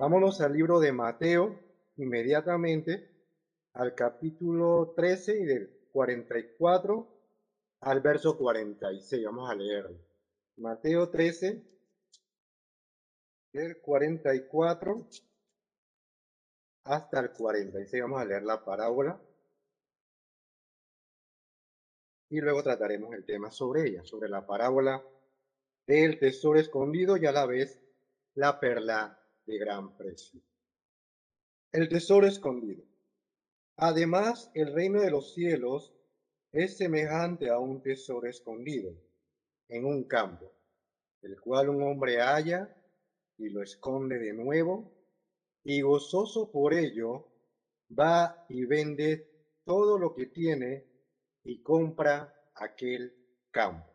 Vámonos al libro de Mateo inmediatamente, al capítulo 13 y del 44 al verso 46. Vamos a leerlo. Mateo 13, del 44 hasta el 46. Vamos a leer la parábola. Y luego trataremos el tema sobre ella, sobre la parábola del tesoro escondido y a la vez la perla gran precio. El tesoro escondido. Además, el reino de los cielos es semejante a un tesoro escondido en un campo, el cual un hombre halla y lo esconde de nuevo, y gozoso por ello, va y vende todo lo que tiene y compra aquel campo.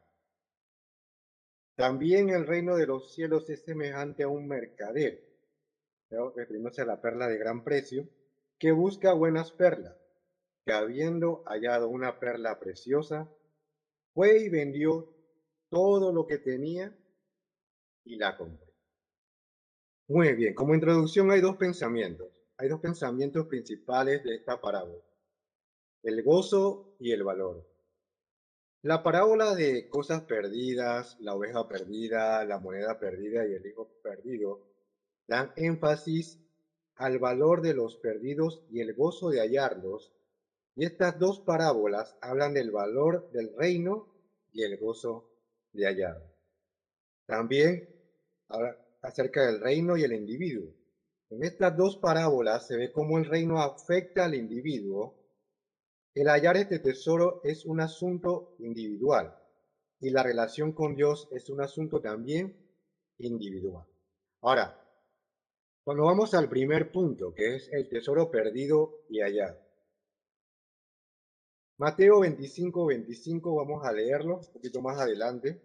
También el reino de los cielos es semejante a un mercader, refiriéndose a la perla de gran precio, que busca buenas perlas, que habiendo hallado una perla preciosa, fue y vendió todo lo que tenía y la compró. Muy bien, como introducción hay dos pensamientos. Hay dos pensamientos principales de esta parábola. El gozo y el valor. La parábola de cosas perdidas, la oveja perdida, la moneda perdida y el hijo perdido dan énfasis al valor de los perdidos y el gozo de hallarlos. Y estas dos parábolas hablan del valor del reino y el gozo de hallar. También habla acerca del reino y el individuo. En estas dos parábolas se ve cómo el reino afecta al individuo el hallar este tesoro es un asunto individual y la relación con Dios es un asunto también individual. Ahora, cuando vamos al primer punto, que es el tesoro perdido y hallado. Mateo 25, 25, vamos a leerlo un poquito más adelante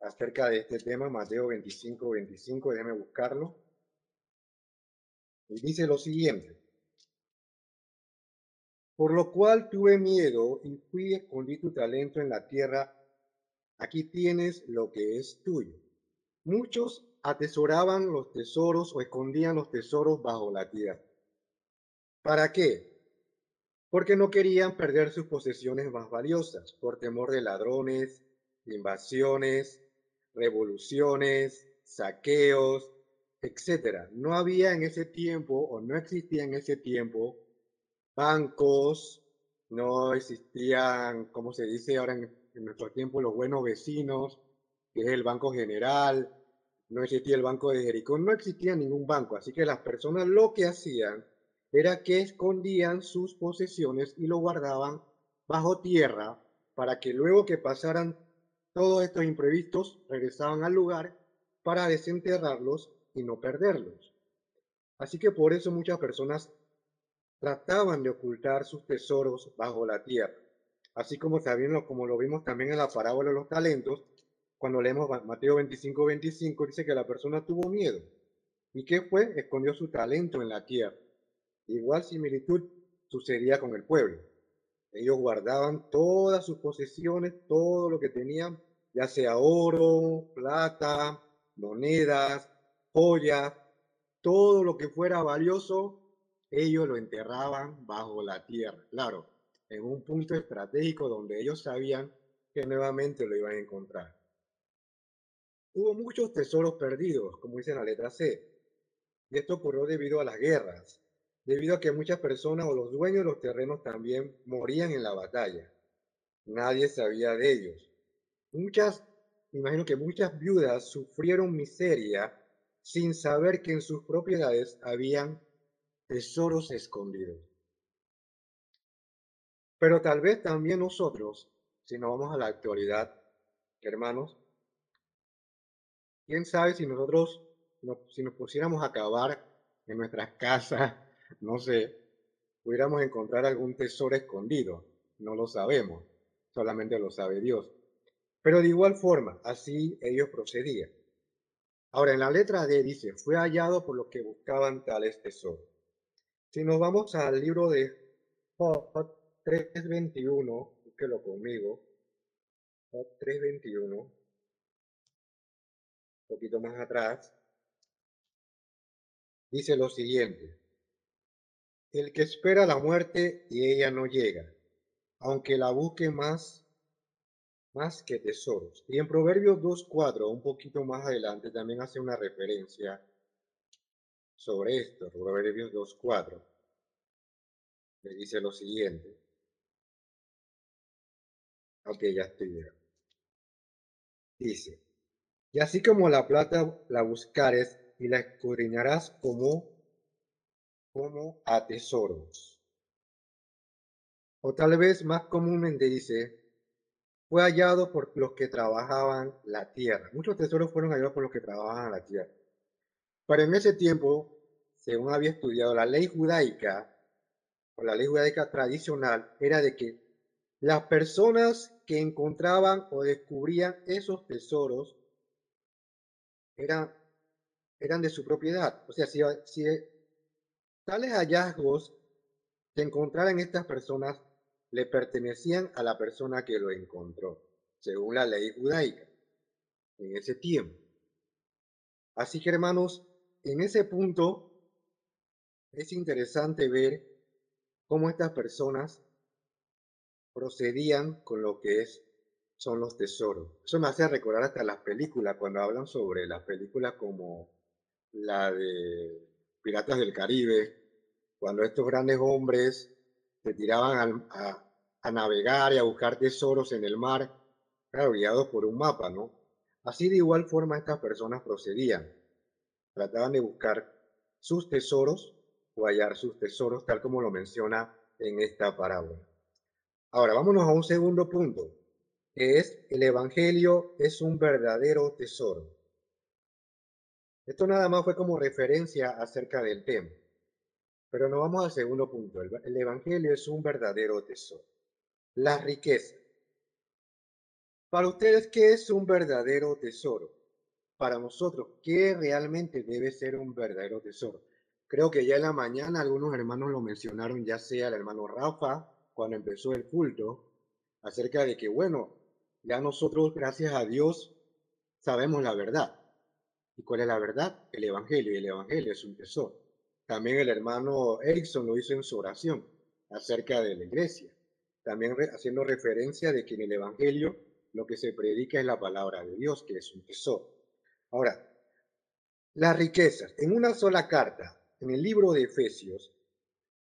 acerca de este tema, Mateo 25, 25, déjeme buscarlo. Y dice lo siguiente. Por lo cual tuve miedo y fui escondí tu talento en la tierra. Aquí tienes lo que es tuyo. Muchos atesoraban los tesoros o escondían los tesoros bajo la tierra. ¿Para qué? Porque no querían perder sus posesiones más valiosas por temor de ladrones, invasiones, revoluciones, saqueos, etc. No había en ese tiempo o no existía en ese tiempo bancos, no existían, como se dice ahora en, nuestro tiempo, los buenos vecinos, que es el Banco General, no existía el Banco de Jericó, no existía ningún banco, así que las personas lo que hacían era que escondían sus posesiones y lo guardaban bajo tierra para que luego que pasaran todos estos imprevistos regresaban al lugar para desenterrarlos y no perderlos. Así que por eso muchas personas trataban de ocultar sus tesoros bajo la tierra. Así como, sabiendo, como lo vimos también en la parábola de los talentos, cuando leemos Mateo 25, 25, dice que la persona tuvo miedo. ¿Y qué fue? Escondió su talento en la tierra. Igual similitud sucedía con el pueblo. Ellos guardaban todas sus posesiones, todo lo que tenían, ya sea oro, plata, monedas, joyas, todo lo que fuera valioso, ellos lo enterraban bajo la tierra, claro, en un punto estratégico donde ellos sabían que nuevamente lo iban a encontrar. Hubo muchos tesoros perdidos, como dice la letra C, y esto ocurrió debido a las guerras, debido a que muchas personas o los dueños de los terrenos también morían en la batalla. Nadie sabía de ellos. Muchas, imagino que muchas viudas sufrieron miseria sin saber que en sus propiedades habían tesoros escondidos. Pero tal vez también nosotros, si nos vamos a la actualidad, hermanos, quién sabe si nosotros, si nos pusiéramos a acabar en nuestras casas, no sé, pudiéramos encontrar algún tesoro escondido. No lo sabemos, solamente lo sabe Dios. Pero de igual forma, así ellos procedían. Ahora, en la letra D dice, fue hallado por los que buscaban tales tesoros. Si nos vamos al libro de Job 3.21, búsquelo conmigo. Job 3.21, un poquito más atrás. dice lo siguiente. El que espera la muerte y ella no llega, aunque la busque más, más que tesoros. Y en Proverbios 2.4, un poquito más adelante, también hace una referencia sobre esto, Proverbios 2.4. Le dice lo siguiente. Ok, ya estoy bien. Dice, y así como la plata la buscares y la escudriñarás como como a tesoros. O tal vez más comúnmente dice, fue hallado por los que trabajaban la tierra. Muchos tesoros fueron hallados por los que trabajaban la tierra. Pero en ese tiempo, según había estudiado la ley judaica, o la ley judaica tradicional, era de que las personas que encontraban o descubrían esos tesoros eran, eran de su propiedad. O sea, si, si Tales hallazgos que encontraran estas personas le pertenecían a la persona que lo encontró, según la ley judaica, en ese tiempo. Así que hermanos, en ese punto es interesante ver cómo estas personas procedían con lo que es, son los tesoros. Eso me hace recordar hasta las películas, cuando hablan sobre las películas como la de Piratas del Caribe, cuando estos grandes hombres se tiraban a, navegar y a buscar tesoros en el mar, claro, guiados por un mapa, ¿no? Así de igual forma estas personas procedían. Trataban de buscar sus tesoros o hallar sus tesoros, tal como lo menciona en esta parábola. Ahora, vámonos a un segundo punto, es el Evangelio es un verdadero tesoro. Esto nada más fue como referencia acerca del tema. Pero no vamos al segundo punto. El, Evangelio es un verdadero tesoro. La riqueza. Para ustedes, ¿qué es un verdadero tesoro? Para nosotros, ¿qué realmente debe ser un verdadero tesoro? Creo que ya en la mañana algunos hermanos lo mencionaron, ya sea el hermano Rafa, cuando empezó el culto, acerca de que, bueno, ya nosotros, gracias a Dios, sabemos la verdad. ¿Y cuál es la verdad? El Evangelio. Y el Evangelio es un tesoro. También el hermano Erickson lo hizo en su oración acerca de la iglesia. También haciendo referencia de que en el Evangelio lo que se predica es la palabra de Dios, que es un tesoro. Ahora, las riquezas. En una sola carta, en el libro de Efesios,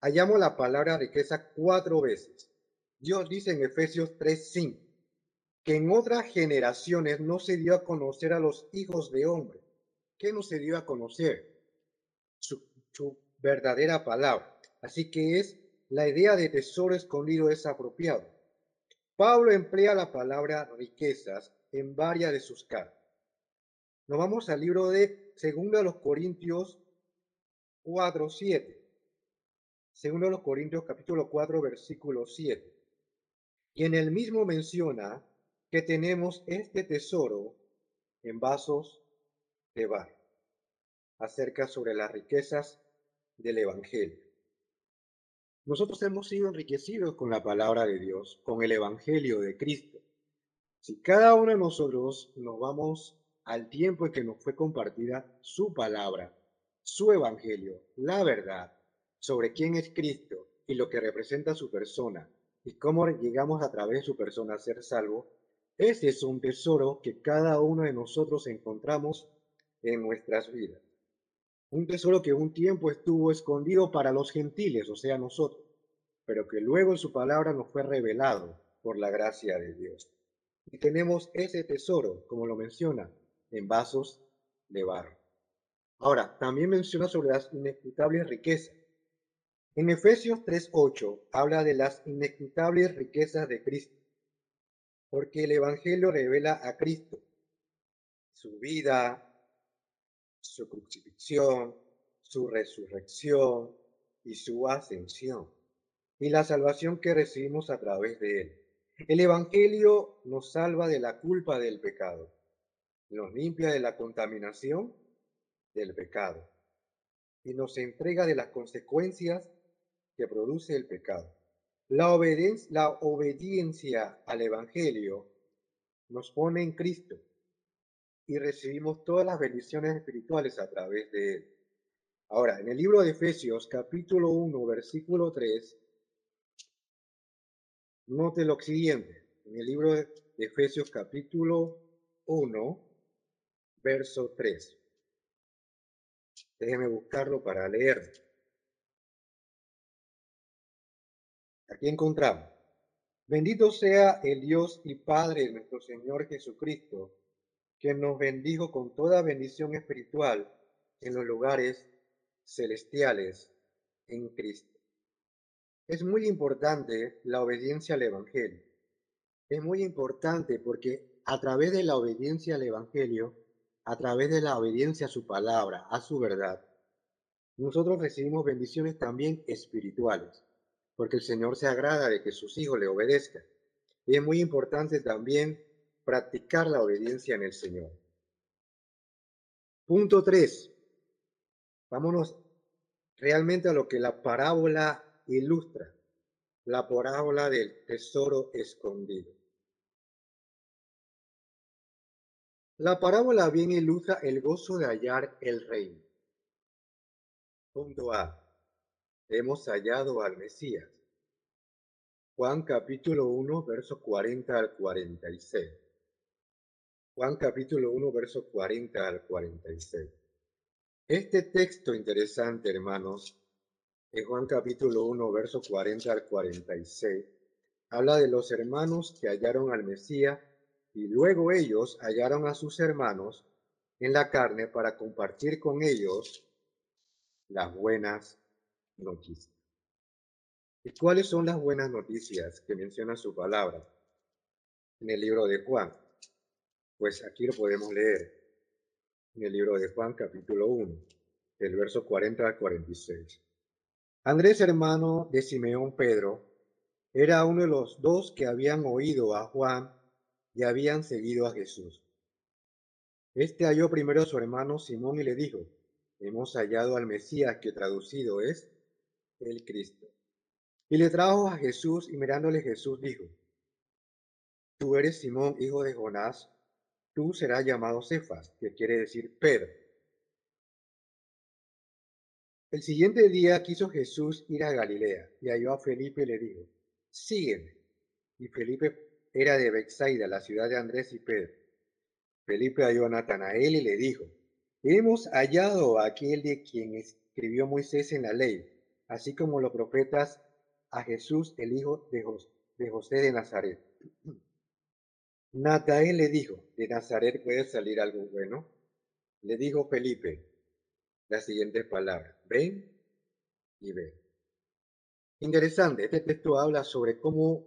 hallamos la palabra riqueza cuatro veces. Dios dice en Efesios 3:5 que en otras generaciones no se dio a conocer a los hijos de hombre ¿Qué no se dio a conocer? Su, verdadera palabra. Así que es la idea de tesoro escondido es apropiado. Pablo emplea la palabra riquezas en varias de sus cartas. Nos vamos al libro de Segundo de los Corintios 4, 7. Segundo de los Corintios capítulo 4 versículo 7. Y en el mismo menciona que tenemos este tesoro en vasos de Bar acerca sobre las riquezas del Evangelio. Nosotros hemos sido enriquecidos con la palabra de Dios, con el Evangelio de Cristo. Si cada uno de nosotros nos vamos al tiempo en que nos fue compartida su palabra, su Evangelio, la verdad sobre quién es Cristo y lo que representa su persona y cómo llegamos a través de su persona a ser salvo, ese es un tesoro que cada uno de nosotros encontramos en nuestras vidas. Un tesoro que un tiempo estuvo escondido para los gentiles, o sea, nosotros, pero que luego en su palabra nos fue revelado por la gracia de Dios. Y tenemos ese tesoro, como lo menciona, en vasos de barro. Ahora, también menciona sobre las inescrutables riquezas. En Efesios 3.8 habla de las inescrutables riquezas de Cristo, porque el Evangelio revela a Cristo, su vida, su crucifixión, su resurrección y su ascensión, y la salvación que recibimos a través de él. El Evangelio nos salva de la culpa del pecado, nos limpia de la contaminación del pecado y nos entrega de las consecuencias que produce el pecado. La, obediencia, la obediencia al Evangelio nos pone en Cristo y recibimos todas las bendiciones espirituales a través de él. Ahora, en el libro de Efesios, capítulo 1, versículo 3, note lo siguiente. En el libro de Efesios, capítulo 1, verso 3. Déjeme buscarlo para leer. Aquí encontramos. Bendito sea el Dios y Padre de nuestro Señor Jesucristo, que nos bendijo con toda bendición espiritual en los lugares celestiales en Cristo. Es muy importante la obediencia al Evangelio. Es muy importante porque a través de la obediencia al Evangelio, a través de la obediencia a su palabra, a su verdad, nosotros recibimos bendiciones también espirituales porque el Señor se agrada de que sus hijos le obedezcan. Y es muy importante también practicar la obediencia en el Señor. Punto 3. Vámonos realmente a lo que la parábola ilustra, la parábola del tesoro escondido. La parábola bien ilustra el gozo de hallar el reino. Punto A hemos hallado al Mesías. Juan capítulo 1, verso 40 al 46. Juan capítulo 1, verso 40 al 46. Este texto interesante, hermanos, en Juan capítulo 1, verso 40 al 46, habla de los hermanos que hallaron al Mesías y luego ellos hallaron a sus hermanos en la carne para compartir con ellos las buenas ¿Y cuáles son las buenas noticias que menciona su palabra en el libro de Juan? Pues aquí lo podemos leer en el libro de Juan capítulo 1, del verso 40 al 46. Andrés, hermano de Simeón Pedro, era uno de los dos que habían oído a Juan y habían seguido a Jesús. Este halló primero a su hermano Simón y le dijo, hemos hallado al Mesías que traducido es el Cristo. Y le trajo a Jesús y mirándole Jesús dijo, Tú eres Simón, hijo de Jonás, tú serás llamado Cefas, que quiere decir Pedro. El siguiente día quiso Jesús ir a Galilea y halló a Felipe y le dijo, Sígueme. Y Felipe era de Bexaida, la ciudad de Andrés y Pedro. Felipe halló a Natanael y le dijo, Hemos hallado a aquel de quien escribió Moisés en la ley así como los profetas a Jesús, el hijo de José de Nazaret. Natael le dijo, ¿de Nazaret puede salir algo bueno? Le dijo Felipe las siguientes palabras, ven y ve. Interesante, este texto habla sobre cómo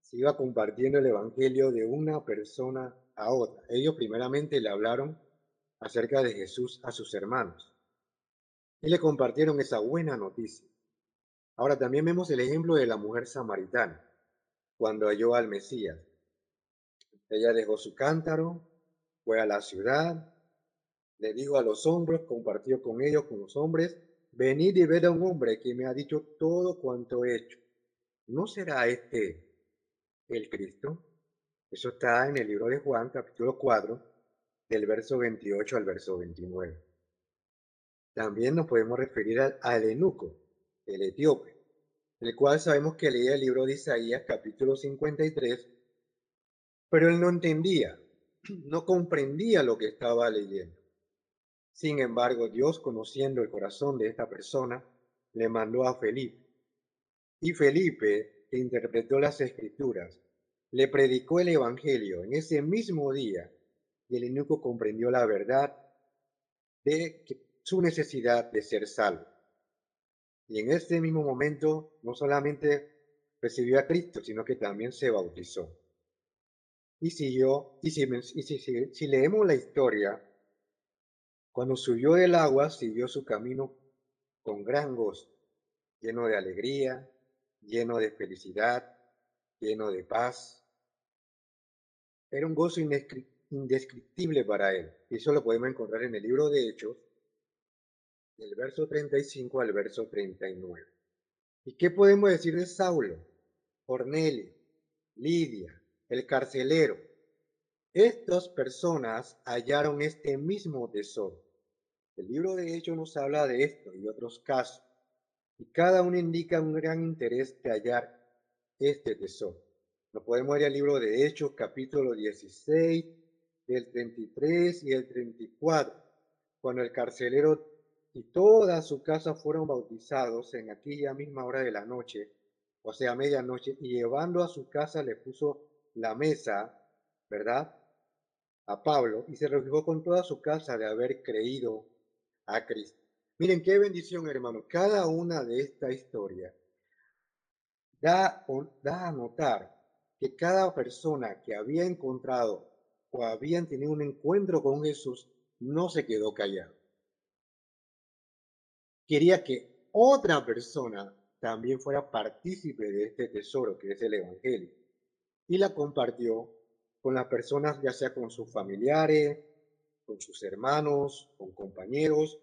se iba compartiendo el Evangelio de una persona a otra. Ellos primeramente le hablaron acerca de Jesús a sus hermanos y le compartieron esa buena noticia. Ahora también vemos el ejemplo de la mujer samaritana, cuando halló al Mesías. Ella dejó su cántaro, fue a la ciudad, le dijo a los hombres, compartió con ellos, con los hombres, venid y ved a un hombre que me ha dicho todo cuanto he hecho. ¿No será este el Cristo? Eso está en el libro de Juan, capítulo 4, del verso 28 al verso 29. También nos podemos referir al, enuco, el etíope, el cual sabemos que leía el libro de Isaías capítulo 53, pero él no entendía, no comprendía lo que estaba leyendo. Sin embargo, Dios, conociendo el corazón de esta persona, le mandó a Felipe. Y Felipe, que interpretó las escrituras, le predicó el Evangelio en ese mismo día y el eunuco comprendió la verdad de que su necesidad de ser salvo. Y en este mismo momento no solamente recibió a Cristo, sino que también se bautizó. Y siguió, y si, y si, si leemos la historia, cuando subió del agua, siguió su camino con gran gozo, lleno de alegría, lleno de felicidad, lleno de paz. Era un gozo indescriptible para él. Y eso lo podemos encontrar en el libro de Hechos, del verso 35 al verso 39. ¿Y qué podemos decir de Saulo, Cornelio, Lidia, el carcelero? Estas personas hallaron este mismo tesoro. El libro de Hechos nos habla de esto y otros casos, y cada uno indica un gran interés de hallar este tesoro. Nos podemos ir al libro de Hechos, capítulo 16, del 33 y el 34, cuando el carcelero y toda su casa fueron bautizados en aquella misma hora de la noche, o sea, medianoche, y llevando a su casa le puso la mesa, ¿verdad? A Pablo, y se regocijó con toda su casa de haber creído a Cristo. Miren qué bendición, hermano. Cada una de esta historia da, da a notar que cada persona que había encontrado o habían tenido un encuentro con Jesús no se quedó callado. Quería que otra persona también fuera partícipe de este tesoro que es el Evangelio y la compartió con las personas, ya sea con sus familiares, con sus hermanos, con compañeros.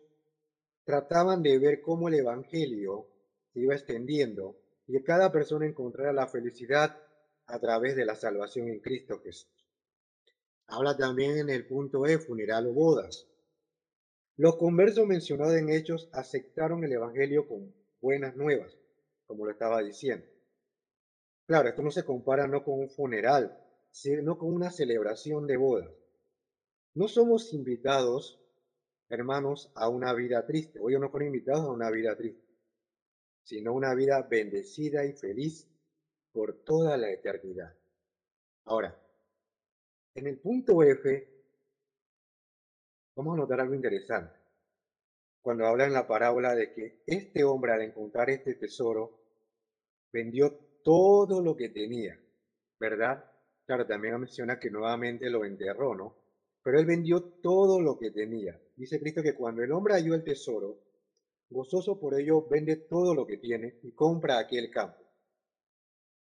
Trataban de ver cómo el Evangelio se iba extendiendo y que cada persona encontrara la felicidad a través de la salvación en Cristo Jesús. Habla también en el punto E, funeral o bodas. Los conversos mencionados en Hechos aceptaron el Evangelio con buenas nuevas, como lo estaba diciendo. Claro, esto no se compara no con un funeral, sino con una celebración de bodas. No somos invitados, hermanos, a una vida triste. Hoy no fueron invitados a una vida triste, sino una vida bendecida y feliz por toda la eternidad. Ahora, en el punto F, vamos a notar algo interesante. Cuando habla en la parábola de que este hombre al encontrar este tesoro, vendió todo lo que tenía, ¿verdad? Claro, también menciona que nuevamente lo enterró, ¿no? Pero él vendió todo lo que tenía. Dice Cristo que cuando el hombre halló el tesoro, gozoso por ello, vende todo lo que tiene y compra aquel campo.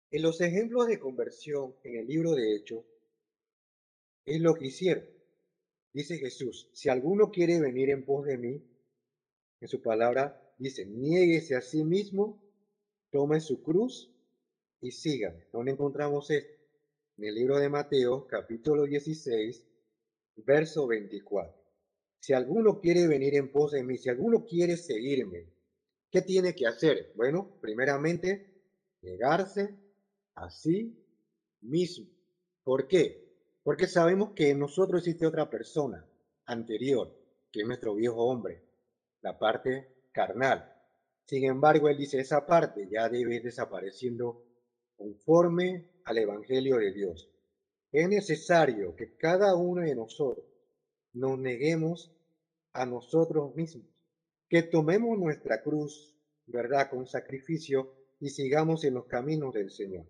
En los ejemplos de conversión en el libro de Hechos, es lo que hicieron. Dice Jesús, si alguno quiere venir en pos de mí, en su palabra dice, niéguese a sí mismo, tome su cruz y sígame. ¿Dónde encontramos esto? En el libro de Mateo, capítulo 16, verso 24. Si alguno quiere venir en pos de mí, si alguno quiere seguirme, ¿qué tiene que hacer? Bueno, primeramente, negarse a sí mismo. ¿Por qué? Porque sabemos que en nosotros existe otra persona anterior, que es nuestro viejo hombre, la parte carnal. Sin embargo, él dice, esa parte ya debe ir desapareciendo conforme al Evangelio de Dios. Es necesario que cada uno de nosotros nos neguemos a nosotros mismos, que tomemos nuestra cruz, ¿verdad?, con sacrificio y sigamos en los caminos del Señor.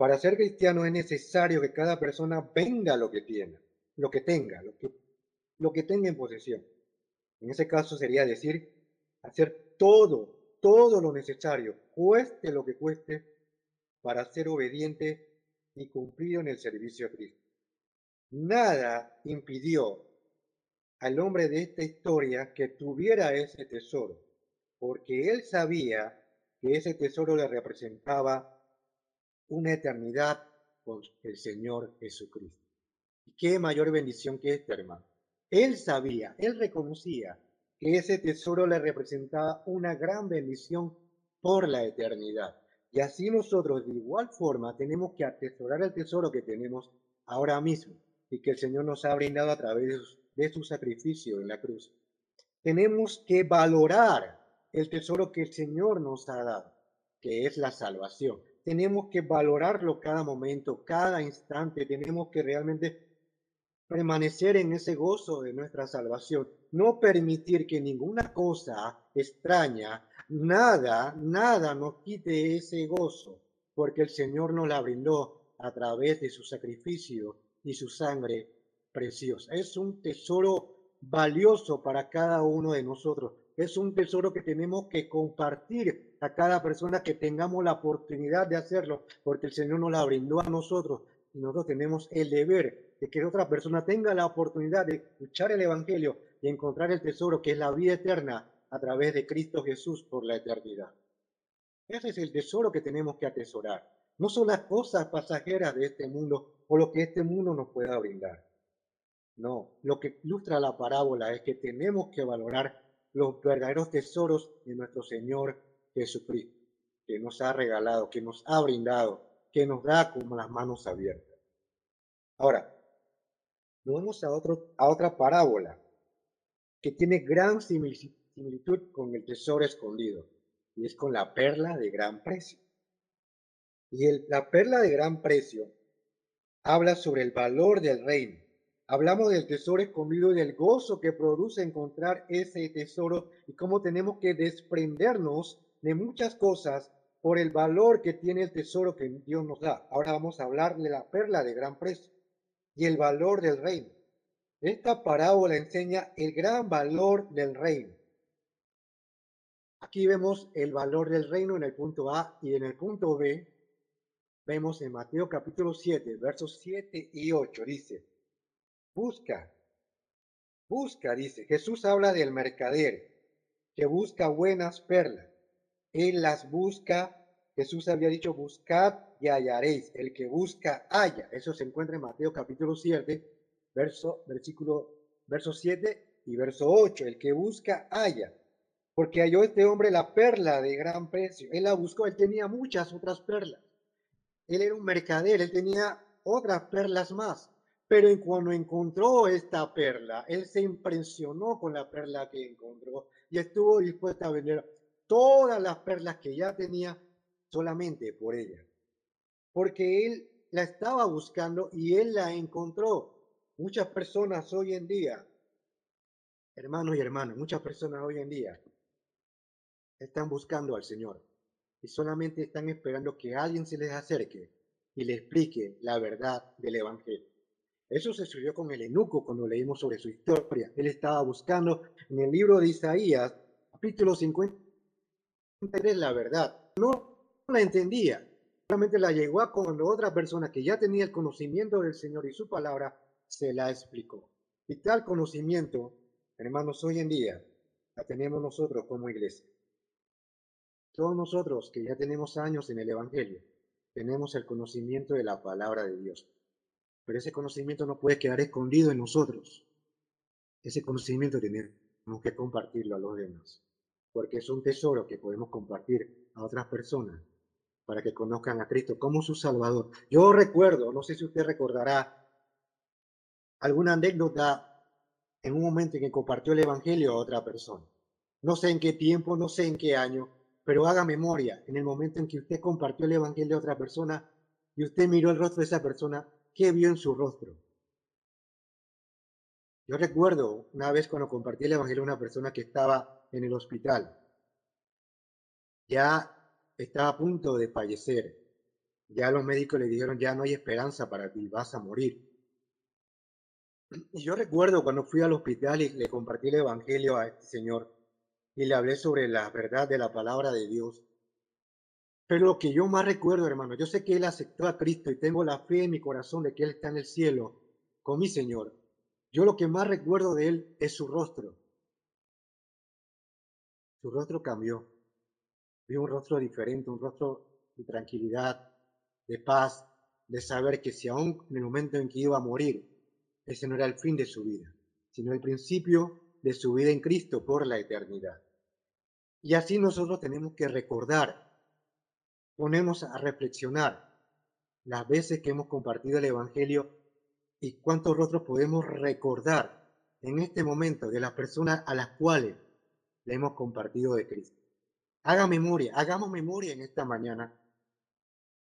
Para ser cristiano es necesario que cada persona venga lo que tiene, lo que tenga, lo que, lo que tenga en posesión. En ese caso sería decir, hacer todo, todo lo necesario, cueste lo que cueste, para ser obediente y cumplido en el servicio a Cristo. Nada impidió al hombre de esta historia que tuviera ese tesoro, porque él sabía que ese tesoro le representaba una eternidad con el Señor Jesucristo. Y qué mayor bendición que esta, hermano. Él sabía, él reconocía que ese tesoro le representaba una gran bendición por la eternidad. Y así nosotros de igual forma tenemos que atesorar el tesoro que tenemos ahora mismo y que el Señor nos ha brindado a través de su sacrificio en la cruz. Tenemos que valorar el tesoro que el Señor nos ha dado, que es la salvación. Tenemos que valorarlo cada momento, cada instante. Tenemos que realmente permanecer en ese gozo de nuestra salvación. No permitir que ninguna cosa extraña, nada, nada nos quite ese gozo, porque el Señor nos la brindó a través de su sacrificio y su sangre preciosa. Es un tesoro valioso para cada uno de nosotros. Es un tesoro que tenemos que compartir a cada persona que tengamos la oportunidad de hacerlo, porque el Señor nos la brindó a nosotros y nosotros tenemos el deber de que otra persona tenga la oportunidad de escuchar el Evangelio y encontrar el tesoro que es la vida eterna a través de Cristo Jesús por la eternidad. Ese es el tesoro que tenemos que atesorar. No son las cosas pasajeras de este mundo o lo que este mundo nos pueda brindar. No, lo que ilustra la parábola es que tenemos que valorar los verdaderos tesoros de nuestro Señor Jesucristo, que nos ha regalado, que nos ha brindado, que nos da como las manos abiertas. Ahora, vamos a, otro, a otra parábola que tiene gran similitud con el tesoro escondido, y es con la perla de gran precio. Y la perla de gran precio habla sobre el valor del reino. Hablamos del tesoro escondido y del gozo que produce encontrar ese tesoro y cómo tenemos que desprendernos de muchas cosas por el valor que tiene el tesoro que Dios nos da. Ahora vamos a hablar de la perla de gran precio y el valor del reino. Esta parábola enseña el gran valor del reino. Aquí vemos el valor del reino en el punto A y en el punto B vemos en Mateo capítulo 7, versos 7 y 8, dice, busca, busca, dice, Jesús habla del mercader que busca buenas perlas. Él las busca, Jesús había dicho, buscad y hallaréis. El que busca, halla. Eso se encuentra en Mateo capítulo 7, verso, versículo, verso 7 y verso 8. El que busca, halla. Porque halló este hombre la perla de gran precio. Él la buscó, él tenía muchas otras perlas. Él era un mercader, él tenía otras perlas más. Pero cuando encontró esta perla, él se impresionó con la perla que encontró y estuvo dispuesto a vender todas las perlas que ya tenía solamente por ella. Porque él la estaba buscando y él la encontró. Muchas personas hoy en día, hermanos y hermanas, muchas personas hoy en día están buscando al Señor y solamente están esperando que alguien se les acerque y le explique la verdad del Evangelio. Eso se sucedió con el enuco cuando leímos sobre su historia. Él estaba buscando en el libro de Isaías, capítulo 53, la verdad. No la entendía. Solamente la llegó a cuando otra persona que ya tenía el conocimiento del Señor y su palabra se la explicó. Y tal conocimiento, hermanos, hoy en día la tenemos nosotros como iglesia. Todos nosotros que ya tenemos años en el Evangelio, tenemos el conocimiento de la palabra de Dios. Pero ese conocimiento no puede quedar escondido en nosotros. Ese conocimiento tenemos que compartirlo a los demás, porque es un tesoro que podemos compartir a otras personas para que conozcan a Cristo como su Salvador. Yo recuerdo, no sé si usted recordará alguna anécdota en un momento en que compartió el Evangelio a otra persona. No sé en qué tiempo, no sé en qué año, pero haga memoria en el momento en que usted compartió el Evangelio a otra persona y usted miró el rostro de esa persona, ¿qué vio en su rostro? Yo recuerdo una vez cuando compartí el Evangelio a una persona que estaba en el hospital. Ya estaba a punto de fallecer. Ya los médicos le dijeron, ya no hay esperanza para ti, vas a morir. Y yo recuerdo cuando fui al hospital y le compartí el Evangelio a este señor, y le hablé sobre la verdad de la palabra de Dios. Pero lo que yo más recuerdo, hermano, yo sé que él aceptó a Cristo y tengo la fe en mi corazón de que él está en el cielo con mi Señor. Yo lo que más recuerdo de él es su rostro. Su rostro cambió. Vi un rostro diferente, un rostro de tranquilidad, de paz, de saber que si aún en el momento en que iba a morir, ese no era el fin de su vida, sino el principio de su vida en Cristo por la eternidad. Y así nosotros tenemos que recordar, ponemos a reflexionar las veces que hemos compartido el Evangelio y cuántos rostros podemos recordar en este momento de las personas a las cuales le hemos compartido de Cristo. Haga memoria, hagamos memoria en esta mañana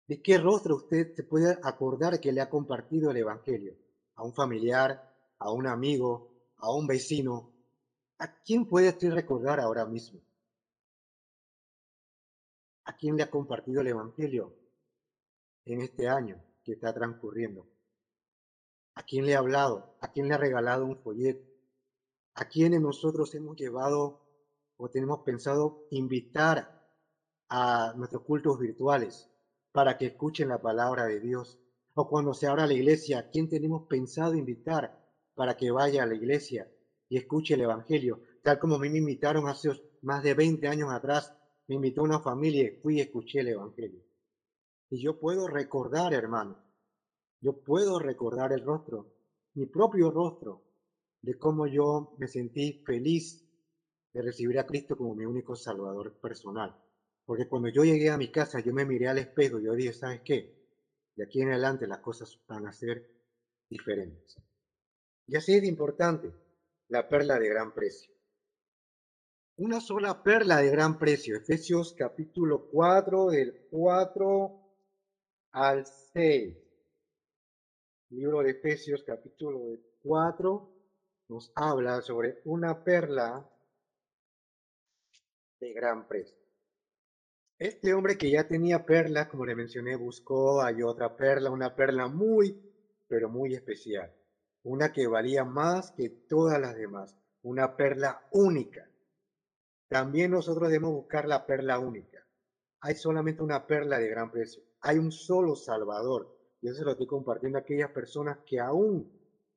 de qué rostro usted se puede acordar que le ha compartido el Evangelio. A un familiar, a un amigo, a un vecino. ¿A quién puede usted recordar ahora mismo? ¿A quién le ha compartido el Evangelio en este año que está transcurriendo? ¿A quién le ha hablado? ¿A quién le ha regalado un folleto? ¿A quiénes nosotros hemos llevado o tenemos pensado invitar a nuestros cultos virtuales para que escuchen la palabra de Dios? O cuando se abra la iglesia, ¿a quién tenemos pensado invitar para que vaya a la iglesia y escuche el Evangelio? Tal como a mí me invitaron hace más de 20 años atrás me invitó una familia y fui y escuché el Evangelio. Y yo puedo recordar, hermano, yo puedo recordar el rostro mi propio rostro de cómo yo me sentí feliz de recibir a Cristo como mi único Salvador personal. Porque cuando yo llegué a mi casa, yo me miré al espejo y yo dije, ¿sabes qué? De aquí en adelante las cosas van a ser diferentes. Y así es importante la perla de gran precio. Una sola perla de gran precio. Efesios capítulo 4, del 4 al 6. Libro de Efesios capítulo 4 nos habla sobre una perla de gran precio. Este hombre que ya tenía perlas, como le mencioné, buscó, hay otra perla, una perla muy, pero muy especial. Una que valía más que todas las demás. Una perla única. También nosotros debemos buscar la perla única. Hay solamente una perla de gran precio. Hay un solo Salvador. Y eso se lo estoy compartiendo a aquellas personas que aún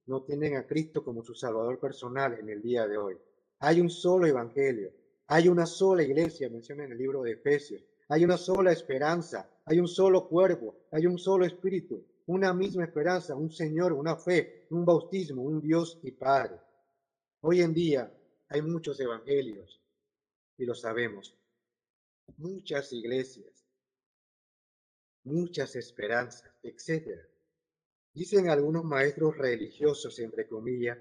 no tienen a Cristo como su Salvador personal en el día de hoy. Hay un solo Evangelio. Hay una sola iglesia, menciona en el libro de Efesios. Hay una sola esperanza. Hay un solo cuerpo. Hay un solo espíritu. Una misma esperanza, un Señor, una fe, un bautismo, un Dios y Padre. Hoy en día hay muchos evangelios, y lo sabemos. Muchas iglesias, muchas esperanzas, etc. Dicen algunos maestros religiosos, entre comillas,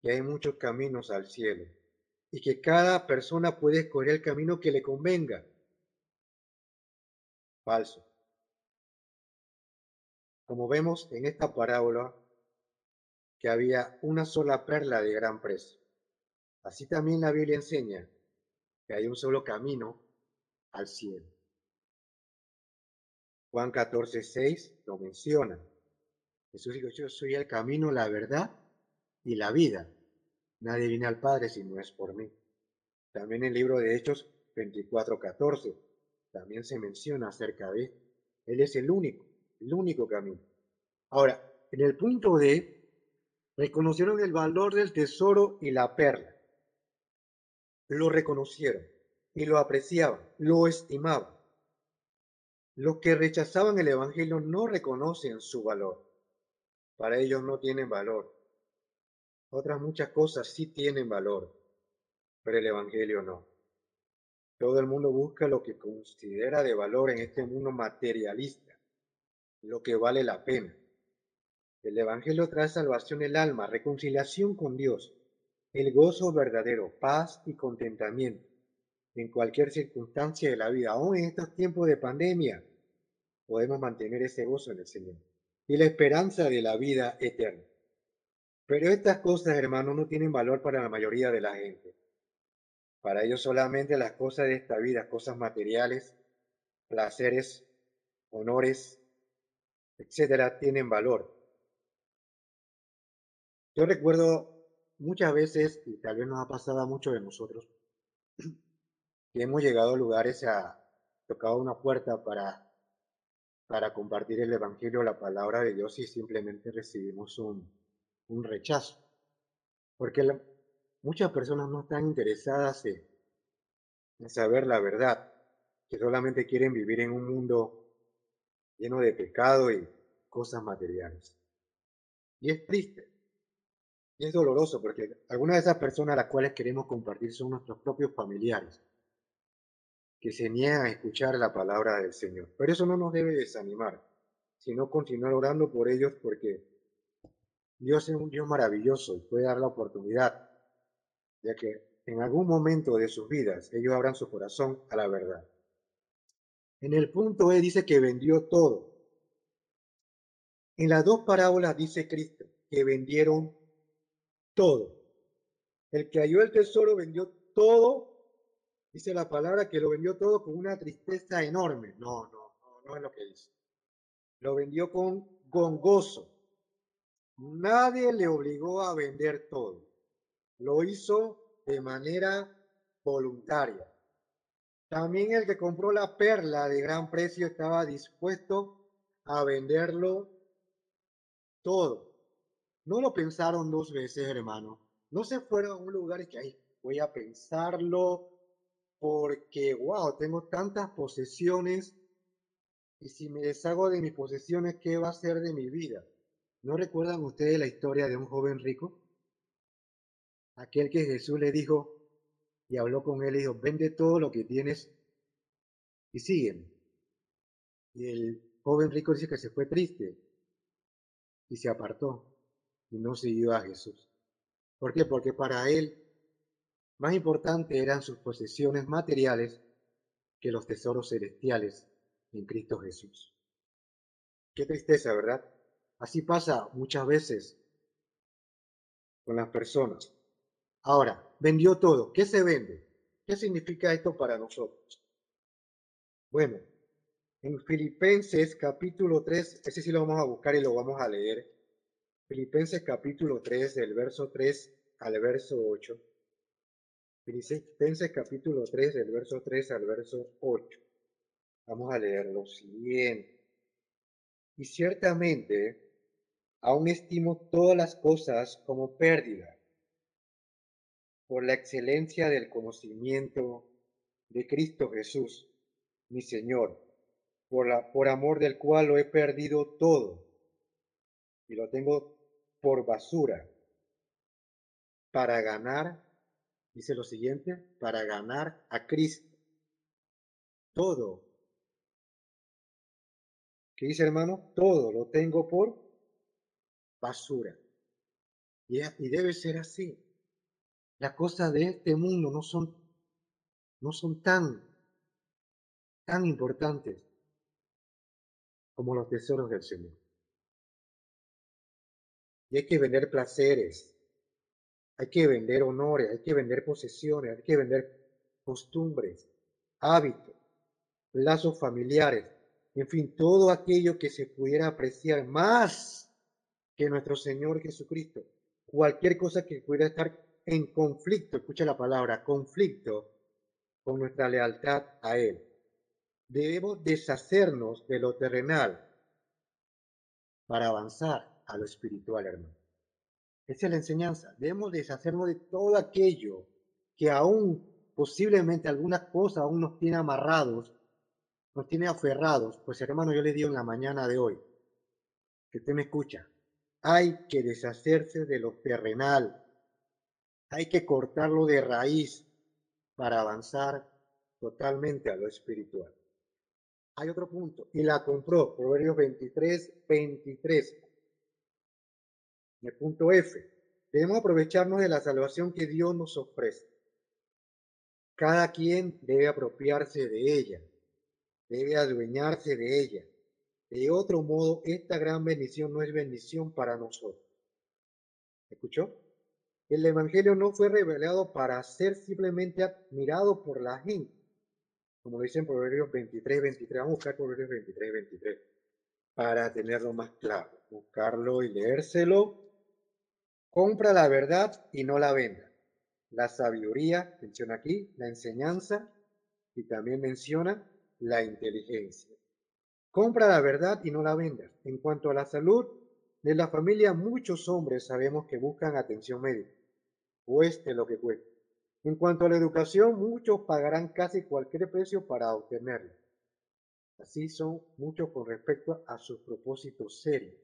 que hay muchos caminos al cielo y que cada persona puede escoger el camino que le convenga. Falso. Como vemos en esta parábola, que había una sola perla de gran precio. Así también la Biblia enseña que hay un solo camino al cielo. Juan 14, 6 lo menciona. Jesús dijo, yo soy el camino, la verdad y la vida. Nadie viene al Padre si no es por mí. También el libro de Hechos 24, 14 también se menciona acerca de Él es el único, el único camino. Ahora, en el punto D, reconocieron el valor del tesoro y la perla lo reconocieron y lo apreciaban, lo estimaban. Los que rechazaban el Evangelio no reconocen su valor. Para ellos no tienen valor. Otras muchas cosas sí tienen valor, pero el Evangelio no. Todo el mundo busca lo que considera de valor en este mundo materialista, lo que vale la pena. El Evangelio trae salvación el alma, reconciliación con Dios, el gozo verdadero, paz y contentamiento en cualquier circunstancia de la vida, aún en estos tiempos de pandemia, podemos mantener ese gozo en el Señor y la esperanza de la vida eterna. Pero estas cosas, hermanos, no tienen valor para la mayoría de la gente. Para ellos solamente las cosas de esta vida, cosas materiales, placeres, honores, etcétera, tienen valor. Yo recuerdo muchas veces, y tal vez nos ha pasado a muchos de nosotros, que hemos llegado a lugares, a tocado una puerta para, para compartir el Evangelio, la palabra de Dios, y simplemente recibimos un, un rechazo. Porque muchas personas no están interesadas en, saber la verdad, que solamente quieren vivir en un mundo lleno de pecado y cosas materiales. Y es triste, y es doloroso porque algunas de esas personas a las cuales queremos compartir son nuestros propios familiares, que se niegan a escuchar la palabra del Señor. Pero eso no nos debe desanimar, sino continuar orando por ellos porque Dios es un Dios maravilloso y puede dar la oportunidad, ya que en algún momento de sus vidas ellos abran su corazón a la verdad. En el punto E dice que vendió todo. En las dos parábolas dice Cristo que vendieron todo. El que halló el tesoro vendió todo, dice la palabra que lo vendió todo con una tristeza enorme. No, no, no, no es lo que dice. Lo vendió con, con gozo. Nadie le obligó a vender todo. Lo hizo de manera voluntaria. También el que compró la perla de gran precio estaba dispuesto a venderlo todo. No lo pensaron dos veces, hermano. No se fueron a un lugar que, ay, voy a pensarlo porque, wow, tengo tantas posesiones y si me deshago de mis posesiones, ¿qué va a ser de mi vida? ¿No recuerdan ustedes la historia de un joven rico? Aquel que Jesús le dijo y habló con él y dijo, vende todo lo que tienes y sígueme. Y el joven rico dice que se fue triste y se apartó y no siguió a Jesús. ¿Por qué? Porque para él más importante eran sus posesiones materiales que los tesoros celestiales en Cristo Jesús. Qué tristeza, ¿verdad? Así pasa muchas veces con las personas. Ahora, vendió todo. ¿Qué se vende? ¿Qué significa esto para nosotros? Bueno, en Filipenses capítulo 3, ese sí lo vamos a buscar y lo vamos a leer. Filipenses capítulo 3, del verso 3 al verso 8. Filipenses capítulo 3, del verso 3 al verso 8. Vamos a leer lo siguiente. Y ciertamente, aún estimo todas las cosas como pérdida por la excelencia del conocimiento de Cristo Jesús, mi Señor, por, la, por amor del cual lo he perdido todo y lo tengo por basura para ganar, dice lo siguiente, para ganar a Cristo. Todo. ¿Qué dice hermano? Todo lo tengo por basura. Y, debe ser así. Las cosas de este mundo no son, no son tan, tan importantes como los tesoros del Señor. Y hay que vender placeres, hay que vender honores, hay que vender posesiones, hay que vender costumbres, hábitos, lazos familiares, en fin, todo aquello que se pudiera apreciar más que nuestro Señor Jesucristo. Cualquier cosa que pudiera estar en conflicto, escucha la palabra, conflicto con nuestra lealtad a Él. Debemos deshacernos de lo terrenal para avanzar a lo espiritual, hermano. Esa es la enseñanza. Debemos deshacernos de todo aquello que aún posiblemente algunas cosas aún nos tiene amarrados, nos tiene aferrados. Pues hermano, yo le digo en la mañana de hoy, que usted me escucha, hay que deshacerse de lo terrenal, hay que cortarlo de raíz para avanzar totalmente a lo espiritual. Hay otro punto, y la compró, Proverbios 23, 23. El punto F, debemos aprovecharnos de la salvación que Dios nos ofrece. Cada quien debe apropiarse de ella, debe adueñarse de ella. De otro modo, esta gran bendición no es bendición para nosotros. ¿Escuchó? El Evangelio no fue revelado para ser simplemente admirado por la gente, como lo dice en Proverbios 23, 23. Vamos a buscar Proverbios 23, 23 para tenerlo más claro. Buscarlo y leérselo. Compra la verdad y no la venda. La sabiduría, menciona aquí, la enseñanza y también menciona la inteligencia. Compra la verdad y no la vendas. En cuanto a la salud de la familia, muchos hombres sabemos que buscan atención médica cueste lo que cueste. En cuanto a la educación, muchos pagarán casi cualquier precio para obtenerla. Así son muchos con respecto a sus propósitos serios.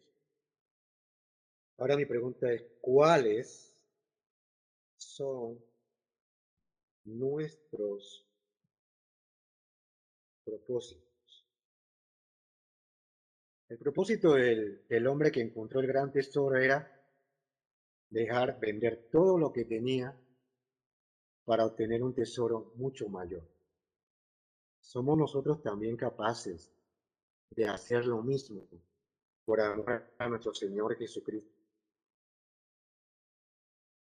Ahora mi pregunta es, ¿cuáles son nuestros propósitos? El propósito del, del hombre que encontró el gran tesoro era dejar vender todo lo que tenía para obtener un tesoro mucho mayor. Somos nosotros también capaces de hacer lo mismo por amor a nuestro Señor Jesucristo.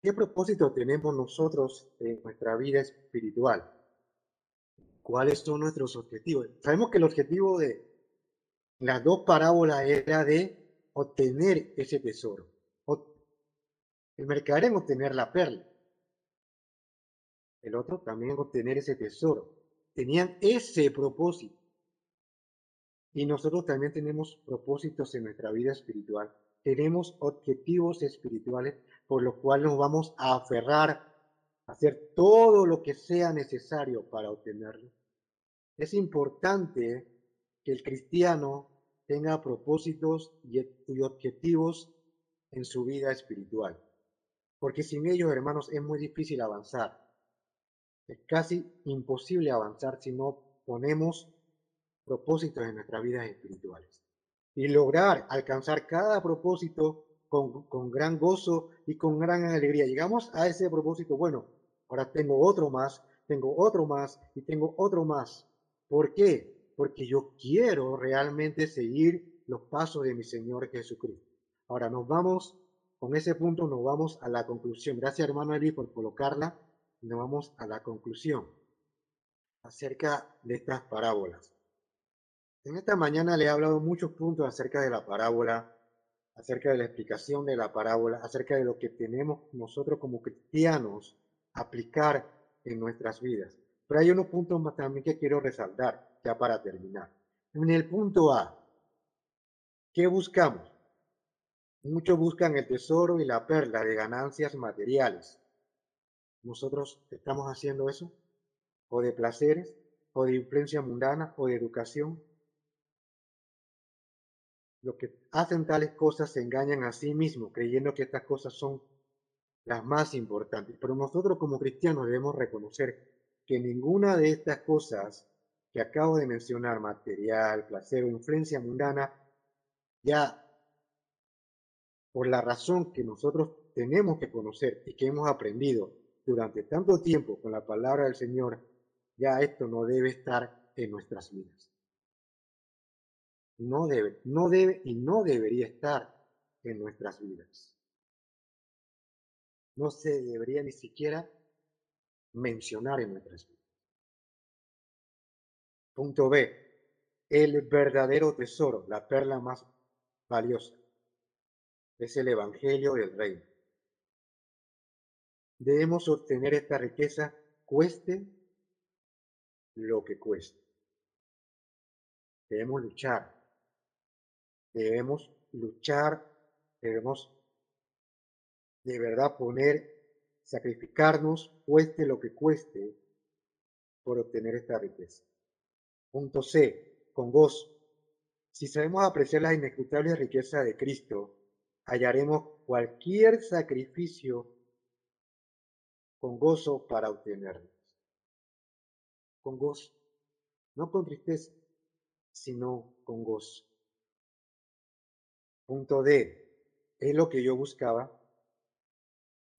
¿Qué propósito tenemos nosotros en nuestra vida espiritual? ¿Cuáles son nuestros objetivos? Sabemos que el objetivo de las dos parábolas era de obtener ese tesoro, el mercader en obtener la perla. El otro también obtener ese tesoro. Tenían ese propósito. Y nosotros también tenemos propósitos en nuestra vida espiritual. Tenemos objetivos espirituales por los cuales nos vamos a aferrar, a hacer todo lo que sea necesario para obtenerlo. Es importante que el cristiano tenga propósitos y objetivos en su vida espiritual. Porque sin ellos, hermanos, es muy difícil avanzar. Es casi imposible avanzar si no ponemos propósitos en nuestras vidas espirituales. Y lograr alcanzar cada propósito con, con, gran gozo y con gran alegría. Llegamos a ese propósito, bueno, ahora tengo otro más, tengo otro más y tengo otro más. ¿Por qué? Porque yo quiero realmente seguir los pasos de mi Señor Jesucristo. Ahora nos vamos, con ese punto nos vamos a la conclusión. Gracias hermano Eli por colocarla. Nos vamos a la conclusión acerca de estas parábolas. En esta mañana le he hablado muchos puntos acerca de la parábola, acerca de la explicación de la parábola, acerca de lo que tenemos nosotros como cristianos aplicar en nuestras vidas. Pero hay unos puntos más también que quiero resaltar ya para terminar. En el punto A, ¿qué buscamos? Muchos buscan el tesoro y la perla de ganancias materiales. ¿Nosotros estamos haciendo eso? ¿O de placeres? ¿O de influencia mundana? ¿O de educación? Los que hacen tales cosas se engañan a sí mismos creyendo que estas cosas son las más importantes. Pero nosotros como cristianos debemos reconocer que ninguna de estas cosas que acabo de mencionar, material, placer o influencia mundana, ya por la razón que nosotros tenemos que conocer y que hemos aprendido durante tanto tiempo con la palabra del Señor, ya esto no debe estar en nuestras vidas. No debe, no debe y no debería estar en nuestras vidas. No se debería ni siquiera mencionar en nuestras vidas. Punto B. El verdadero tesoro, la perla más valiosa es el Evangelio del Reino. Debemos obtener esta riqueza cueste lo que cueste. Debemos luchar. Debemos luchar, debemos de verdad poner, sacrificarnos, cueste lo que cueste, por obtener esta riqueza. Punto C, con gozo. Si sabemos apreciar las inescrutables riquezas de Cristo, hallaremos cualquier sacrificio con gozo para obtenerlos. Con gozo, no con tristeza, sino con gozo. Punto D, es lo que yo buscaba.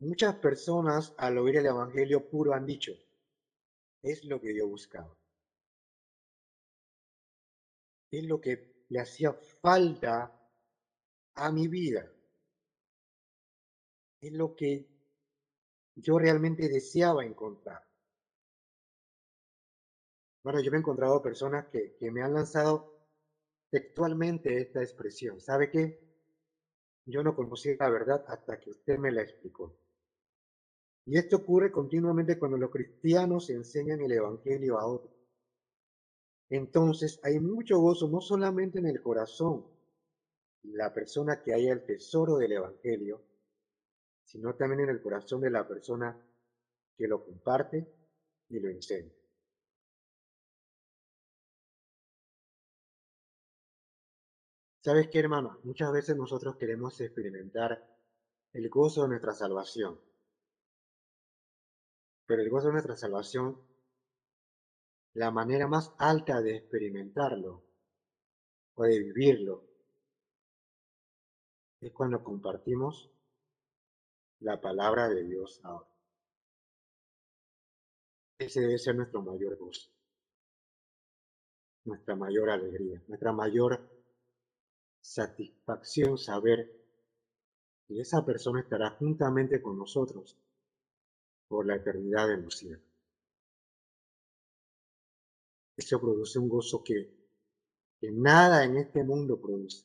Muchas personas al oír el Evangelio puro han dicho, es lo que yo buscaba. Es lo que le hacía falta a mi vida. Es lo que yo realmente deseaba encontrar. Bueno, yo me he encontrado personas que, me han lanzado textualmente esta expresión. ¿Sabe qué? Yo no conocía la verdad hasta que usted me la explicó. Y esto ocurre continuamente cuando los cristianos enseñan el Evangelio a otros. Entonces hay mucho gozo no solamente en el corazón, la persona que haya el tesoro del Evangelio, sino también en el corazón de la persona que lo comparte y lo enseña. ¿Sabes qué, hermano? Muchas veces nosotros queremos experimentar el gozo de nuestra salvación. Pero el gozo de nuestra salvación, la manera más alta de experimentarlo o de vivirlo, es cuando compartimos la palabra de Dios ahora. Ese debe ser nuestro mayor gozo, nuestra mayor alegría, nuestra mayor satisfacción saber que esa persona estará juntamente con nosotros por la eternidad de los cielos. Eso produce un gozo que, nada en este mundo produce.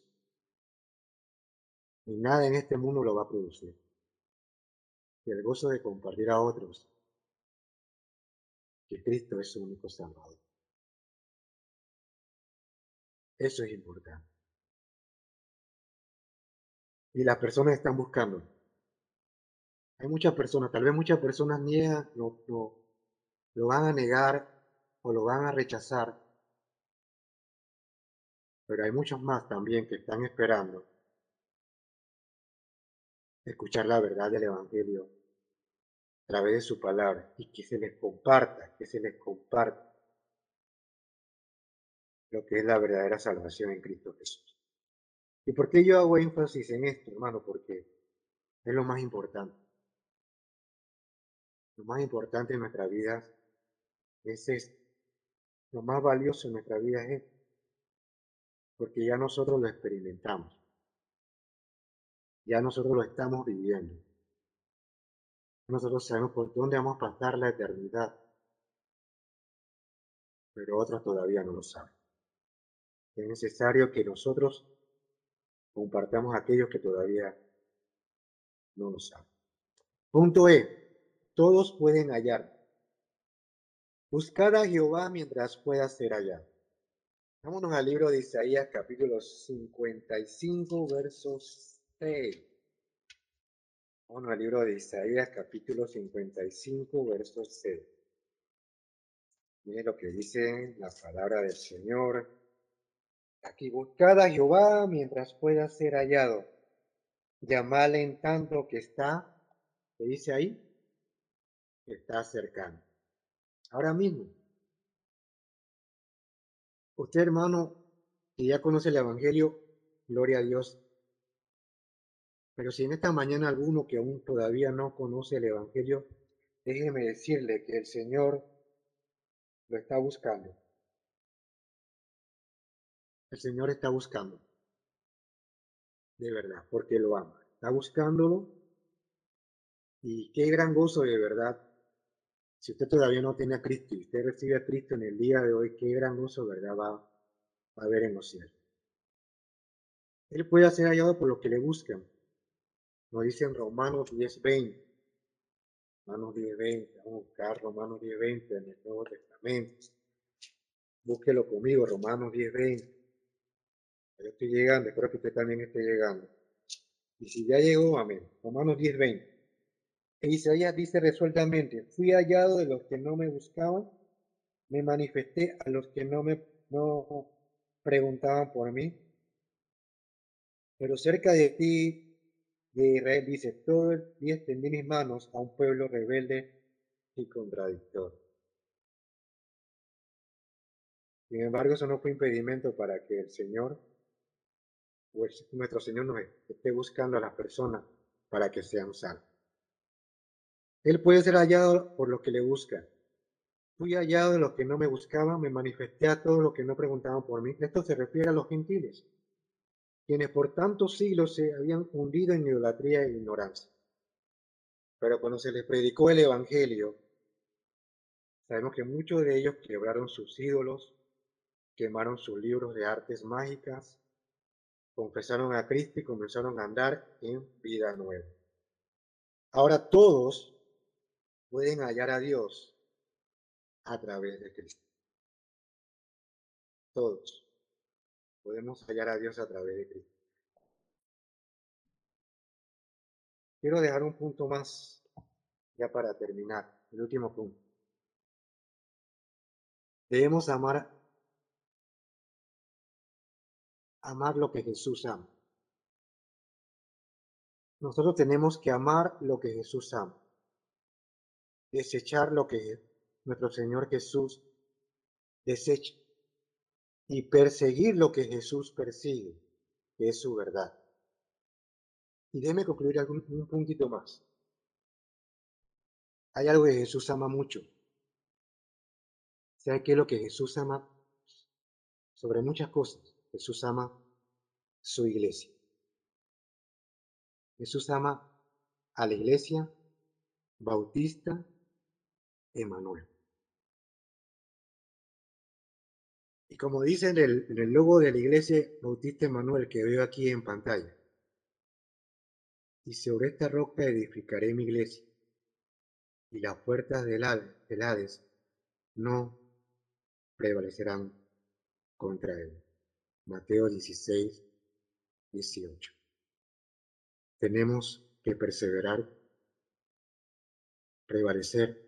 Y nada en este mundo lo va a producir. Y el gozo de compartir a otros que Cristo es su único Salvador. Eso es importante. Y las personas están buscando. Hay muchas personas, tal vez muchas personas niegan, no, lo van a negar o lo van a rechazar. Pero hay muchos más también que están esperando escuchar la verdad del Evangelio a través de su palabra y que se les comparta, que se les comparta lo que es la verdadera salvación en Cristo Jesús. ¿Y por qué yo hago énfasis en esto, hermano? Porque es lo más importante. Lo más importante en nuestra vida es esto. Lo más valioso en nuestra vida es esto. Porque ya nosotros lo experimentamos. Ya nosotros lo estamos viviendo. Nosotros sabemos por dónde vamos a pasar la eternidad. Pero otros todavía no lo saben. Es necesario que nosotros compartamos a aquellos que todavía no lo saben. Punto E. Todos pueden hallar. Buscad a Jehová mientras pueda ser hallado. Vámonos al libro de Isaías capítulo 55 versos 6. Vámonos al libro de Isaías capítulo 55 versos 6. Miren lo que dice la palabra del Señor. Aquí buscad a Jehová mientras pueda ser hallado. Llamale en tanto que está, ¿qué dice ahí? está cercano. Ahora mismo, usted hermano que ya conoce el Evangelio, gloria a Dios. Pero si en esta mañana alguno que aún todavía no conoce el Evangelio, déjeme decirle que el Señor lo está buscando. El Señor está buscando. De verdad, porque lo ama. Está buscándolo. Y qué gran gozo de verdad. Si usted todavía no tiene a Cristo y usted recibe a Cristo en el día de hoy, qué gran gozo, ¿verdad? Va, va a haber en los cielos. Él puede ser hallado por los que le buscan. Nos dice en Romanos 10:20. Romanos 10:20. Vamos a buscar Romanos 10:20 en el Nuevo Testamento. Búsquelo conmigo, Romanos 10:20. Yo estoy llegando, espero que usted también esté llegando. Y si ya llegó, amén. Romanos 10:20. E Isaías dice resueltamente, fui hallado de los que no me buscaban, me manifesté a los que no me no preguntaban por mí. Pero cerca de ti, de Israel, dice, todo el día extendí mis manos a un pueblo rebelde y contradictorio. Sin embargo, eso no fue impedimento para que el Señor pues nuestro Señor nos esté buscando a las personas para que sean salvos. Él puede ser hallado por los que le buscan. Fui hallado de los que no me buscaban, me manifesté a todos los que no preguntaban por mí. Esto se refiere a los gentiles, quienes por tantos siglos se habían hundido en idolatría e ignorancia. Pero cuando se les predicó el Evangelio, sabemos que muchos de ellos quebraron sus ídolos, quemaron sus libros de artes mágicas, confesaron a Cristo y comenzaron a andar en vida nueva. Ahora todos pueden hallar a Dios a través de Cristo. Todos podemos hallar a Dios a través de Cristo. Quiero dejar un punto más ya para terminar, el último punto. Debemos amar amar lo que Jesús ama. Nosotros tenemos que amar lo que Jesús ama. Desechar lo que nuestro Señor Jesús desecha. Y perseguir lo que Jesús persigue, que es su verdad. Y déjeme concluir algún, un puntito más. Hay algo que Jesús ama mucho. ¿Sabe qué es lo que Jesús ama? Sobre muchas cosas. Jesús ama su iglesia. Jesús ama a la iglesia bautista Emanuel. Y como dice en el, logo de la iglesia bautista Emanuel que veo aquí en pantalla, y sobre esta roca edificaré mi iglesia, y las puertas del Hades no prevalecerán contra él. Mateo 16, 18. Tenemos que perseverar, prevalecer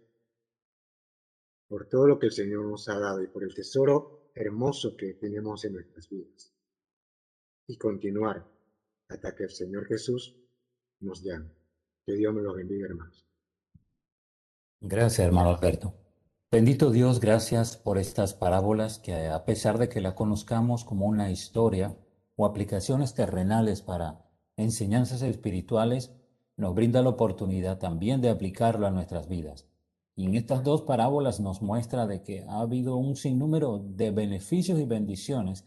por todo lo que el Señor nos ha dado y por el tesoro hermoso que tenemos en nuestras vidas. Y continuar hasta que el Señor Jesús nos llame. Que Dios me los bendiga, hermanos. Gracias, hermano Alberto. Bendito Dios, gracias por estas parábolas que a pesar de que la conozcamos como una historia o aplicaciones terrenales para enseñanzas espirituales, nos brinda la oportunidad también de aplicarlo a nuestras vidas. Y en estas dos parábolas nos muestra de que ha habido un sinnúmero de beneficios y bendiciones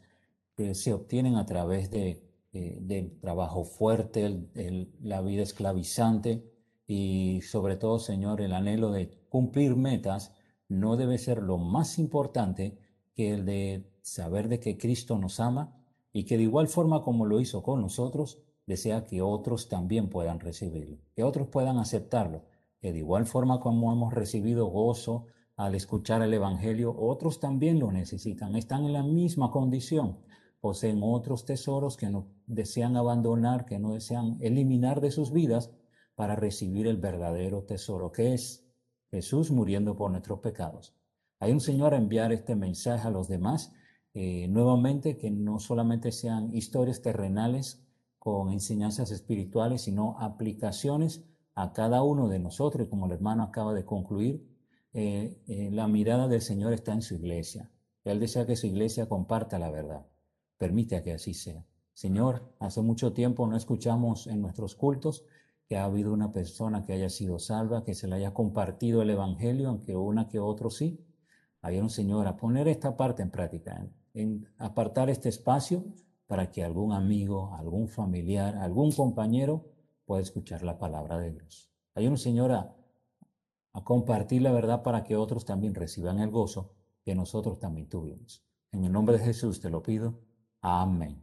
que se obtienen a través de, eh, del trabajo fuerte, la vida esclavizante y sobre todo, Señor, el anhelo de cumplir metas no debe ser lo más importante que el de saber de que Cristo nos ama y que de igual forma como lo hizo con nosotros, desea que otros también puedan recibirlo, que otros puedan aceptarlo, de igual forma como hemos recibido gozo al escuchar el Evangelio, otros también lo necesitan, están en la misma condición, poseen otros tesoros que no desean abandonar, que no desean eliminar de sus vidas para recibir el verdadero tesoro que es Jesús muriendo por nuestros pecados. Hay un Señor a enviar este mensaje a los demás, eh, nuevamente que no solamente sean historias terrenales con enseñanzas espirituales, sino aplicaciones a cada uno de nosotros, como el hermano acaba de concluir, eh, eh, la mirada del Señor está en su iglesia. Él desea que su iglesia comparta la verdad. Permite que así sea. Señor, hace mucho tiempo no escuchamos en nuestros cultos que ha habido una persona que haya sido salva, que se le haya compartido el Evangelio, aunque una que otro sí. Hay un Señor a poner esta parte en práctica, en, apartar este espacio para que algún amigo, algún familiar, algún compañero pueda escuchar la palabra de Dios. Un Señor a, a compartir la verdad para que otros también reciban el gozo que nosotros también tuvimos. En el nombre de Jesús te lo pido. Amén.